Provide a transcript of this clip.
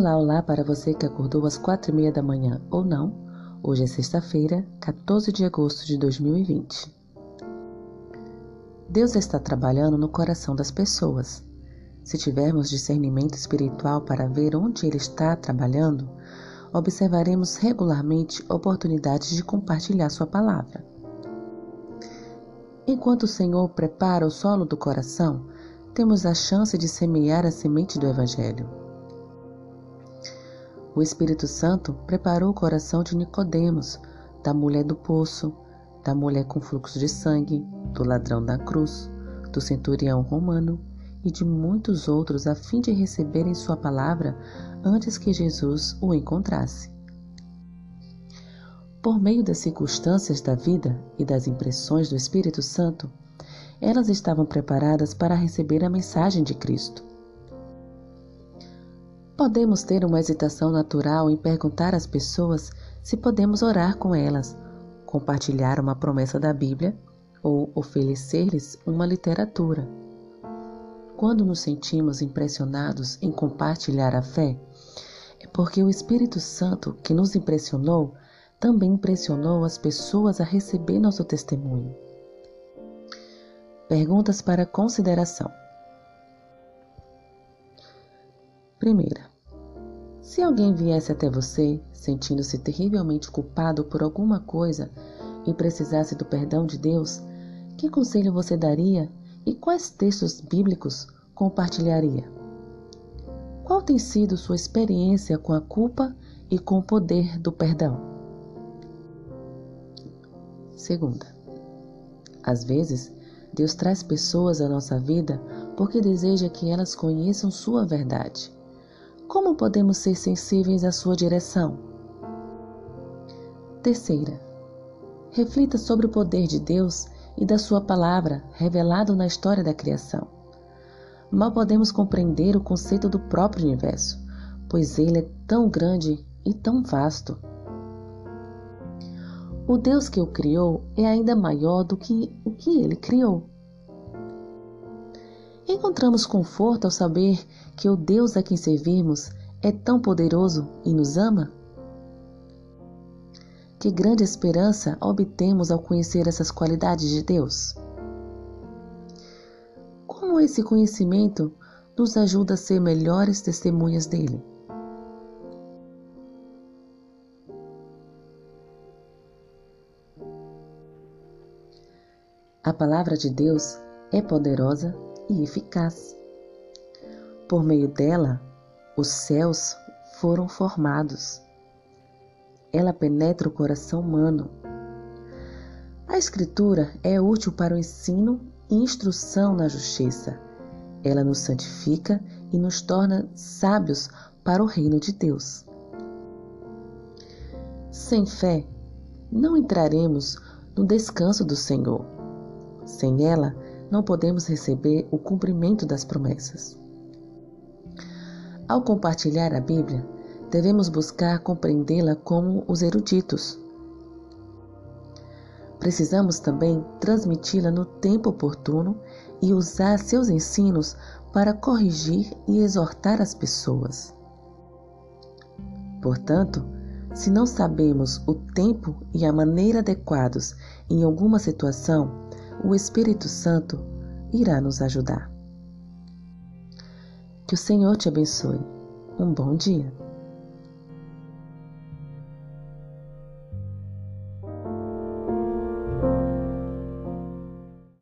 Olá, olá para você que acordou às quatro e meia da manhã ou não. Hoje é sexta-feira, 14 de agosto de 2020. Deus está trabalhando no coração das pessoas. Se tivermos discernimento espiritual para ver onde Ele está trabalhando, observaremos regularmente oportunidades de compartilhar Sua palavra. Enquanto o Senhor prepara o solo do coração, temos a chance de semear a semente do Evangelho. O Espírito Santo preparou o coração de Nicodemos, da mulher do poço, da mulher com fluxo de sangue, do ladrão da cruz, do centurião romano e de muitos outros a fim de receberem sua palavra antes que Jesus o encontrasse. Por meio das circunstâncias da vida e das impressões do Espírito Santo, elas estavam preparadas para receber a mensagem de Cristo. Podemos ter uma hesitação natural em perguntar às pessoas se podemos orar com elas, compartilhar uma promessa da Bíblia ou oferecer-lhes uma literatura. Quando nos sentimos impressionados em compartilhar a fé, é porque o Espírito Santo que nos impressionou também impressionou as pessoas a receber nosso testemunho. Perguntas para consideração. Primeira, se alguém viesse até você sentindo-se terrivelmente culpado por alguma coisa e precisasse do perdão de Deus, que conselho você daria e quais textos bíblicos compartilharia? Qual tem sido sua experiência com a culpa e com o poder do perdão? Segunda, às vezes, Deus traz pessoas à nossa vida porque deseja que elas conheçam Sua verdade. Como podemos ser sensíveis à sua direção? Terceira, reflita sobre o poder de Deus e da sua palavra revelado na história da criação. Mal podemos compreender o conceito do próprio universo, pois ele é tão grande e tão vasto. O Deus que o criou é ainda maior do que o que ele criou. Encontramos conforto ao saber que o Deus a quem servimos é tão poderoso e nos ama? Que grande esperança obtemos ao conhecer essas qualidades de Deus? Como esse conhecimento nos ajuda a ser melhores testemunhas dele? A palavra de Deus é poderosa e eficaz. Por meio dela, os céus foram formados. Ela penetra o coração humano. A Escritura é útil para o ensino e instrução na justiça. Ela nos santifica e nos torna sábios para o reino de Deus. Sem fé, não entraremos no descanso do Senhor. Sem ela, não podemos receber o cumprimento das promessas. Ao compartilhar a Bíblia, devemos buscar compreendê-la como os eruditos. Precisamos também transmiti-la no tempo oportuno e usar seus ensinos para corrigir e exortar as pessoas. Portanto, se não sabemos o tempo e a maneira adequados em alguma situação, o Espírito Santo irá nos ajudar. Que o Senhor te abençoe. Um bom dia.